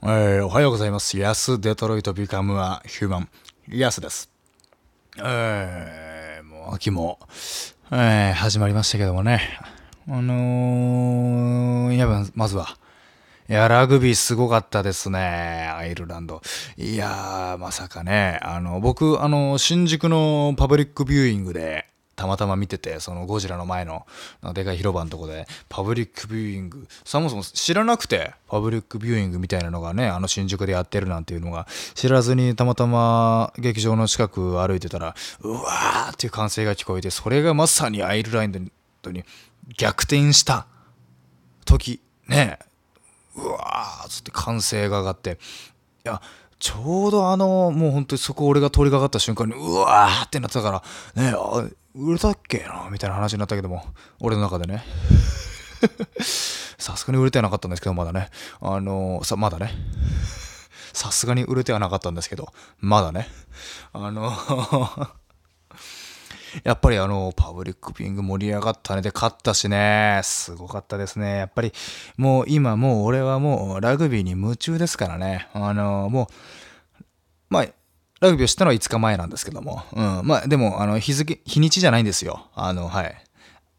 えー、おはようございます。ヤス・デトロイト・ビカム・ア・ヒューマン。ヤスです。えー、もう秋も、えー、始まりましたけどもね。あのー、いや、まずは、いや、ラグビーすごかったですね。アイルランド。いやー、まさかね。あの、僕、あの、新宿のパブリックビューイングで、たまたま見てて、そのゴジラの前のでかい広場のとこで、パブリックビューイング、そもそも知らなくて、パブリックビューイングみたいなのがね、あの新宿でやってるなんていうのが、知らずにたまたま劇場の近く歩いてたら、うわーっていう歓声が聞こえて、それがまさにアイルランドに逆転した時、ね、うわーつって歓声が上がって、いや、ちょうどあの、もう本当にそこ俺が通りかかった瞬間に、うわーってなってたから、ね売れたっけなみたいな話になったけども、俺の中でね。さすがに売れてはなかったんですけど、まだね。あのー、さ、まだね。さすがに売れてはなかったんですけど、まだね。あのー やっぱりあの、パブリックビング盛り上がったね。で、勝ったしね。すごかったですね。やっぱり、もう今もう俺はもうラグビーに夢中ですからね。あの、もう、まあ、ラグビーを知ったのは5日前なんですけども。うん。まあ、でも、あの、日付、日にちじゃないんですよ。あの、はい。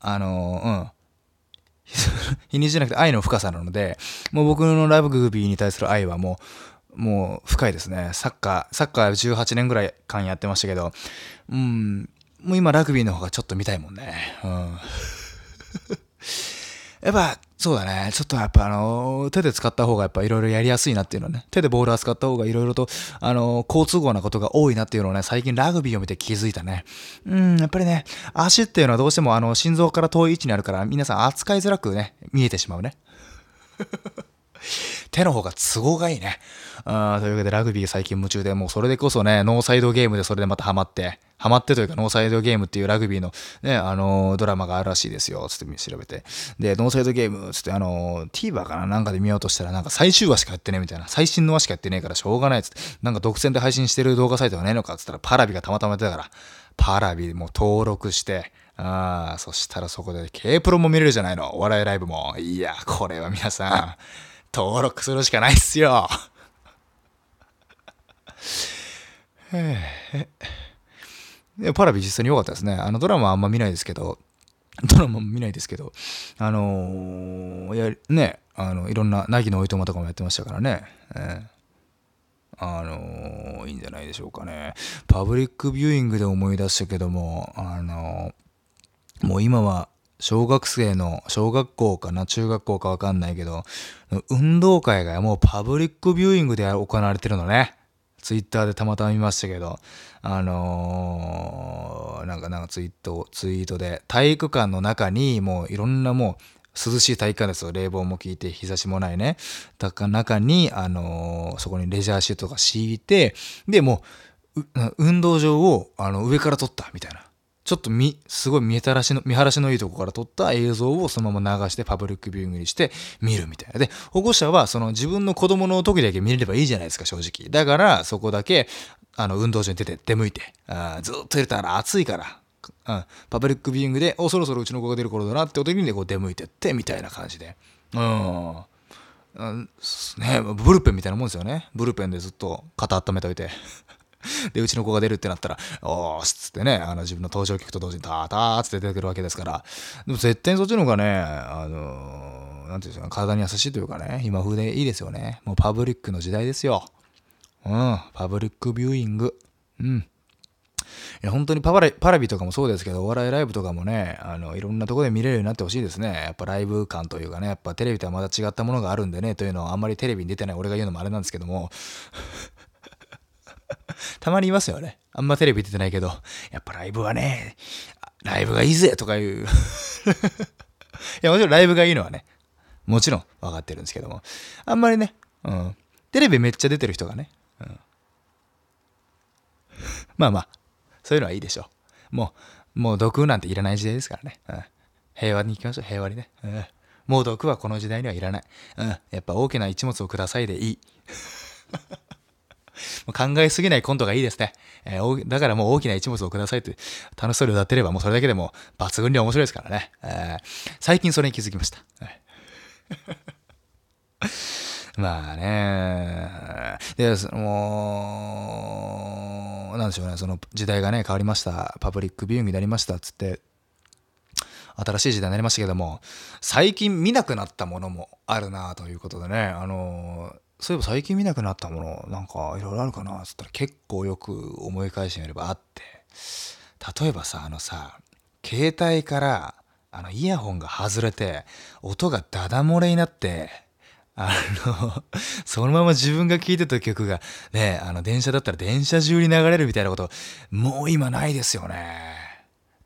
あの、うん。日にちじゃなくて愛の深さなので、もう僕のラグビーに対する愛はもう、もう深いですね。サッカー、サッカー18年ぐらい間やってましたけど、うん、もう今ラグビーの方がちょっと見たいもんね。うん。やっぱ、そうだね。ちょっとやっぱあの、手で使った方がやっぱいろいろやりやすいなっていうのはね。手でボール扱った方がいろいろと、あの、好都合なことが多いなっていうのをね、最近ラグビーを見て気づいたね。うん、やっぱりね、足っていうのはどうしてもあの、心臓から遠い位置にあるから、皆さん扱いづらくね、見えてしまうね。手の方が都合がいいね。あというわけでラグビー最近夢中で、もうそれでこそね、ノーサイドゲームでそれでまたハマって、ハマってというかノーサイドゲームっていうラグビーのね、あのー、ドラマがあるらしいですよ、つって調べて。で、ノーサイドゲーム、つってあのー、TVer かな？なんかで見ようとしたらなんか最終話しかやってねえみたいな。最新の話しかやってねえからしょうがないつって。なんか独占で配信してる動画サイトがねえのかつったらパラビがたまたまやってたから、パラビも登録して、ああ、そしたらそこで K プロも見れるじゃないの。お笑いライブも。いや、これは皆さん、登録するしかないっすよ。パラビ実際に良かったですね。あのドラマあんま見ないですけど、ドラマも見ないですけど、あのー、やね、あのいろんな凪のおいとまとかもやってましたからね。えー、あのー、いいんじゃないでしょうかね。パブリックビューイングで思い出したけども、あのー、もう今は小学生の、小学校かな、中学校かわかんないけど、運動会がもうパブリックビューイングで行われてるのね。ツイッターでたまたま見ましたけど、あのー、なんかなんかツイート、ツイートで、体育館の中にもういろんなもう、涼しい体育館ですよ。冷房も効いて、日差しもないね。だから中に、あのー、そこにレジャーシートが敷いて、で、もう、運動場を、あの、上から撮ったみたいな。ちょっと見、すごい見たらしの、見晴らしのいいとこから撮った映像をそのまま流してパブリックビューイングにして見るみたいな。で、保護者はその自分の子供の時だけ見れればいいじゃないですか、正直。だから、そこだけ、あの、運動場に出て出向いて、あずっと入れたら暑いから、うん、パブリックビューイングで、お、そろそろうちの子が出る頃だなって時に、ね、こう出向いてって、みたいな感じで。うん。ね、ブルペンみたいなもんですよね。ブルペンでずっと肩温めといて。で、うちの子が出るってなったら、おーっつってね、あの自分の登場曲と同時にターターって出てくるわけですから、でも絶対にそっちの方がね、あのー、なんていうんですか、体に優しいというかね、今風でいいですよね。もうパブリックの時代ですよ。うん、パブリックビューイング。うん。いや本当にパラパラビとかもそうですけど、お笑いライブとかもね、あのいろんなとこで見れるようになってほしいですね。やっぱライブ感というかね、やっぱテレビとはまた違ったものがあるんでね、というのはあんまりテレビに出てない俺が言うのもあれなんですけども、たまにいますよね。あんまテレビ出てないけど、やっぱライブはね、ライブがいいぜとかいう いや、もちろんライブがいいのはね、もちろん分かってるんですけども、あんまりね、うん、テレビめっちゃ出てる人がね、うん、まあまあ、そういうのはいいでしょう。もう、もう毒なんていらない時代ですからね。うん、平和に行きましょう、平和にね。うん、もう毒はこの時代にはいらない。うん、やっぱ大きな一物をくださいでいい。考えすぎないコントがいいですね。えー、だからもう大きな一物をくださいって楽しそうに歌ってればもうそれだけでも抜群に面白いですからね。えー、最近それに気づきました。まあね。で、その、なんでしょうね、その時代がね、変わりました。パブリックビューイングになりました。つって、新しい時代になりましたけども、最近見なくなったものもあるなということでね、あの、そういえば最近見なくなったもの、なんかいろいろあるかなつったら結構よく思い返してみればあって、例えばさ、あのさ、携帯からあのイヤホンが外れて、音がダダ漏れになって、あの、そのまま自分が聴いてた曲がね、あの電車だったら電車中に流れるみたいなこと、もう今ないですよね。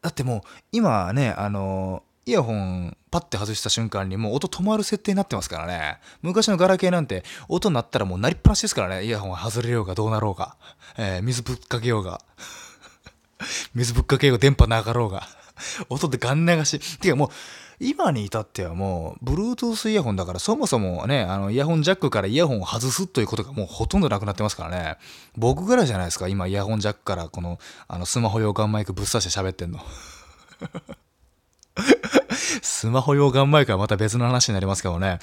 だってもう今ね、あの、イヤホンパッて外した瞬間にもう音止まる設定になってますからね。昔のガラケーなんて音鳴ったらもう鳴りっぱなしですからね。イヤホン外れようがどうなろうが。えー、水ぶっかけようが。水ぶっかけようが電波なかろうが。音でガン流し。てかもう、今に至ってはもう、Bluetooth イヤホンだからそもそもね、あの、イヤホンジャックからイヤホンを外すということがもうほとんどなくなってますからね。僕ぐらいじゃないですか、今イヤホンジャックからこの、あの、スマホ用ガンマイクぶっ刺して喋ってんの。スマホ用ガンマイクはまた別の話になりますけどね。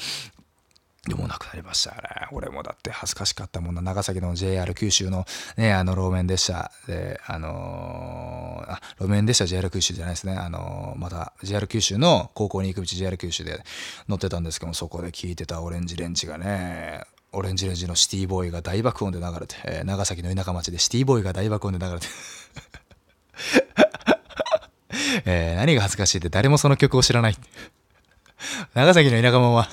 でもなくなりましたね。俺もだって恥ずかしかったもんな。長崎の JR 九州のね、あの路面列車で、あのー、あ、路面列車 JR 九州じゃないですね。あのー、また JR 九州の高校に行く道 JR 九州で乗ってたんですけども、そこで聴いてたオレンジレンジがね、オレンジレンジのシティボーイが大爆音で流れて、えー、長崎の田舎町でシティボーイが大爆音で流れて えー、何が恥ずかしいって誰もその曲を知らない。長崎の田舎者は、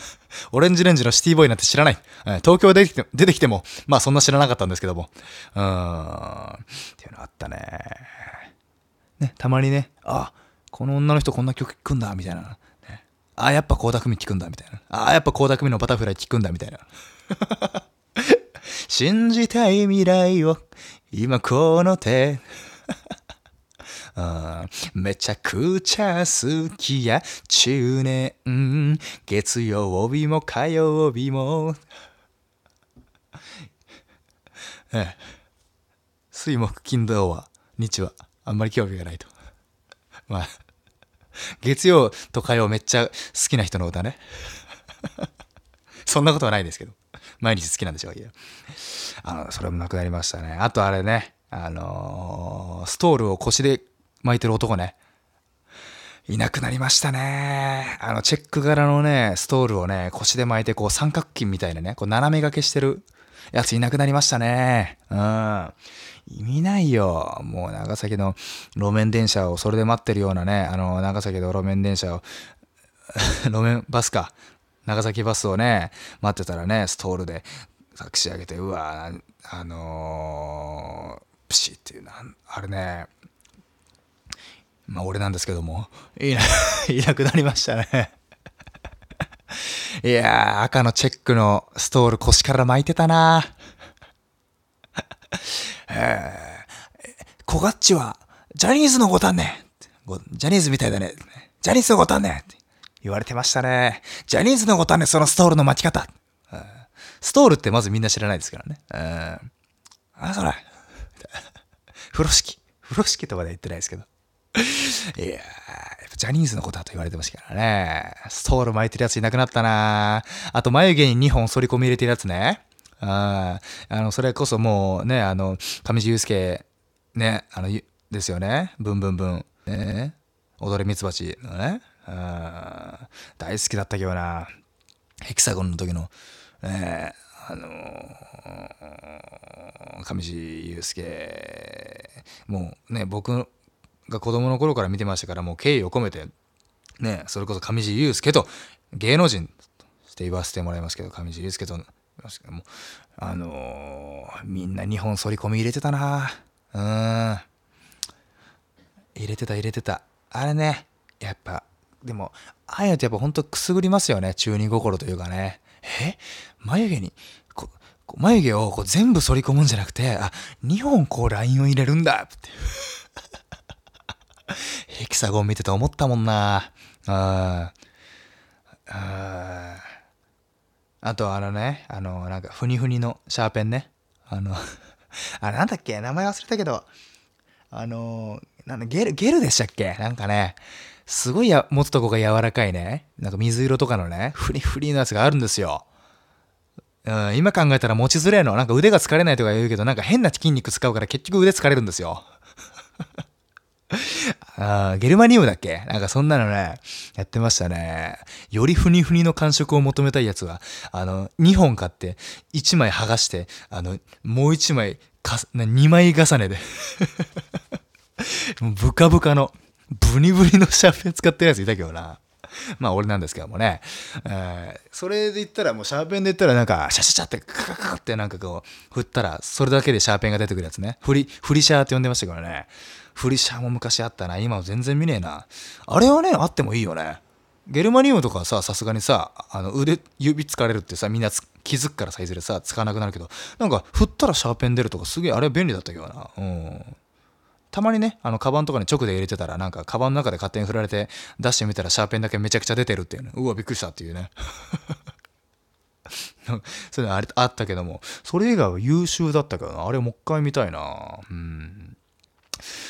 オレンジレンジのシティボーイなんて知らない。東京出てきて出てきても、まあそんな知らなかったんですけども。うーん。っていうのあったね。ね、たまにね、あ、この女の人こんな曲聴くんだ、みたいな。ね、あ、やっぱ倖田來未聴くんだ、みたいな。あ、やっぱ倖田來未のバタフライ聴くんだ、みたいな。信じたい未来を、今この手。めちゃくちゃ好きや中年月曜日も火曜日も。え水木金土は日はあんまり興味がないと。まあ月曜と火曜めっちゃ好きな人の歌ね。そんなことはないですけど。毎日好きなんでしょういやあのそれもなくなりましたね。あとあれね。あのー、ストールを腰で巻いてる男ね。いなくなりましたね。あの、チェック柄のね、ストールをね、腰で巻いて、こう、三角筋みたいなね、こう、斜め掛けしてるやついなくなりましたね。うん。意味ないよ。もう、長崎の路面電車をそれで待ってるようなね、あの、長崎の路面電車を 路面バスか。長崎バスをね、待ってたらね、ストールで、作詞上げて、うわあのー、プシっていうな、あれね、まあ俺なんですけども、いな、いなくなりましたねいやー、赤のチェックのストール腰から巻いてたな えー、コガッチは、ジャニーズのごたんねジャニーズみたいだね。ジャニーズのごたんねって言われてましたね。ジャニーズのごたんね、そのストールの巻き方。ストールってまずみんな知らないですからね。あ、それ。風呂敷。風呂敷とかで言ってないですけど。いやジャニーズのことだと言われてましたからね。ストール巻いてるやついなくなったなあと眉毛に2本反り込み入れてるやつね。ああの、それこそもうね、あの、上地雄介、ね、あの、ですよね。ブンブンブン。ね、踊れミツバチのね。あ大好きだったけどな。ヘキサゴンの時の、ね、あのー、上地雄介、もうね、僕が子供の頃から見てましたからもう敬意を込めてねそれこそ上地雄介と芸能人して言わせてもらいますけど上地雄介とますけどもあのー、みんな日本反り込み入れてたな。うん。入れてた入れてた。あれねやっぱでもああいうのってやっぱほんとくすぐりますよね。中二心というかね。え？眉毛に眉毛をこう全部反り込むんじゃなくてあ2本こうラインを入れるんだって ヘキサゴン見てて思ったもんな。あああとあのね、あの、なんか、ふにふにのシャーペンね。あの あれなんだっけ？名前忘れたけど、あの、なんだ、ゲル、ゲルでしたっけ？なんかね、すごいや持つとこが柔らかいね。なんか水色とかのね、フリフリのやつがあるんですよ。うん、今考えたら持ちづらいの。なんか腕が疲れないとか言うけど、なんか変な筋肉使うから結局腕疲れるんですよ。あゲルマニウムだっけ？なんかそんなのね、やってましたね。よりふにふにの感触を求めたいやつは、あの、2本買って、1枚剥がして、あの、もう1枚か、2枚重ねで もうブカブカの、ブニブニのシャーペン使ってるやついたけどな。まあ俺なんですけどもね。えー、それで言ったらもうシャーペンで言ったらなんかシャシャシャってカカカってなんかこう振ったらそれだけでシャーペンが出てくるやつね。振り、振りシャーって呼んでましたからね。振りシャーも昔あったな。今は全然見ねえな。あれはね、あってもいいよね。ゲルマニウムとかさ、さすがにさ、あの腕、指疲れるってさ、みんな気づくからさ、いずれさ、使わなくなるけど、なんか振ったらシャーペン出るとかすげえ、あれは便利だったけどな。うん。たまにね、あの、カバンとかに直で入れてたら、なんか、カバンの中で勝手に振られて、出してみたら、シャーペンだけめちゃくちゃ出てるっていうね。うわ、びっくりしたっていうね。そういうのあったけども、それ以外は優秀だったけどな。あれもう一回見たいな。うん。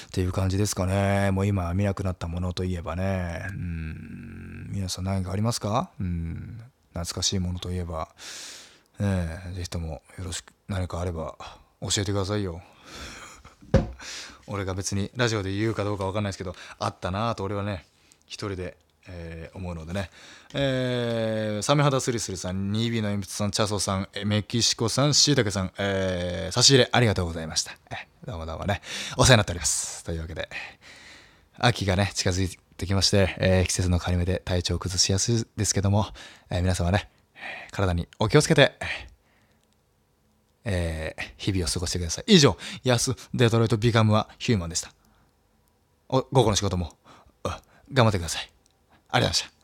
っていう感じですかね。もう今見なくなったものといえばね。うん。皆さん何かありますか？うん。懐かしいものといえば。ねえ、ぜひともよろしく、何かあれば教えてくださいよ。俺が別にラジオで言うかどうか分かんないですけどあったなと俺はね一人で、えー、思うのでね、えー、サメ肌スリスリさん 2B の鉛筆さんチャソさんメキシコさんしいたけさん、えー、差し入れありがとうございました、どうもどうもね。お世話になっております。というわけで秋がね近づいてきまして、えー、季節の変わり目で体調を崩しやすいですけども、えー、皆様ね体にお気をつけてえー、日々を過ごしてください。以上、安デトロイトビカムはヒューマンでした。お午後の仕事も、頑張ってください。ありがとうございました。